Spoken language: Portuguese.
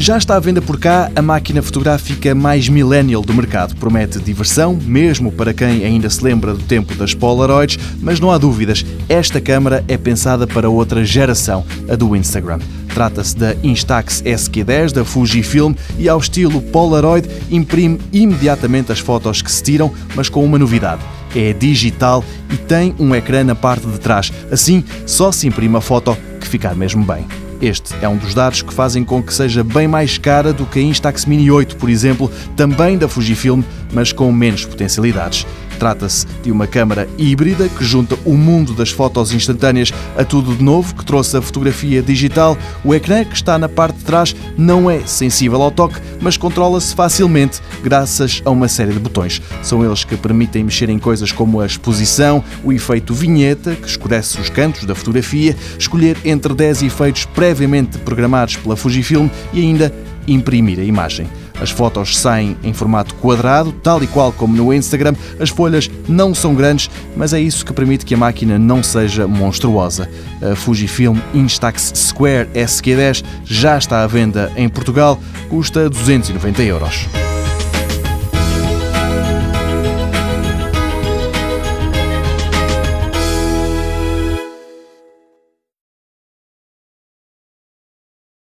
Já está à venda por cá a máquina fotográfica mais millennial do mercado. Promete diversão, mesmo para quem ainda se lembra do tempo das Polaroids, mas não há dúvidas, esta câmara é pensada para outra geração, a do Instagram. Trata-se da Instax SQ10 da Fujifilm e, ao estilo Polaroid, imprime imediatamente as fotos que se tiram, mas com uma novidade. É digital e tem um ecrã na parte de trás. Assim, só se imprime a foto que ficar mesmo bem. Este é um dos dados que fazem com que seja bem mais cara do que a Instax Mini 8, por exemplo, também da Fujifilm, mas com menos potencialidades. Trata-se de uma câmara híbrida que junta o mundo das fotos instantâneas a tudo de novo, que trouxe a fotografia digital. O ecrã, que está na parte de trás, não é sensível ao toque, mas controla-se facilmente graças a uma série de botões. São eles que permitem mexer em coisas como a exposição, o efeito vinheta, que escurece os cantos da fotografia, escolher entre 10 efeitos previamente programados pela Fujifilm e ainda imprimir a imagem. As fotos saem em formato quadrado, tal e qual como no Instagram. As folhas não são grandes, mas é isso que permite que a máquina não seja monstruosa. A Fujifilm Instax Square SQ10 já está à venda em Portugal, custa 290 euros.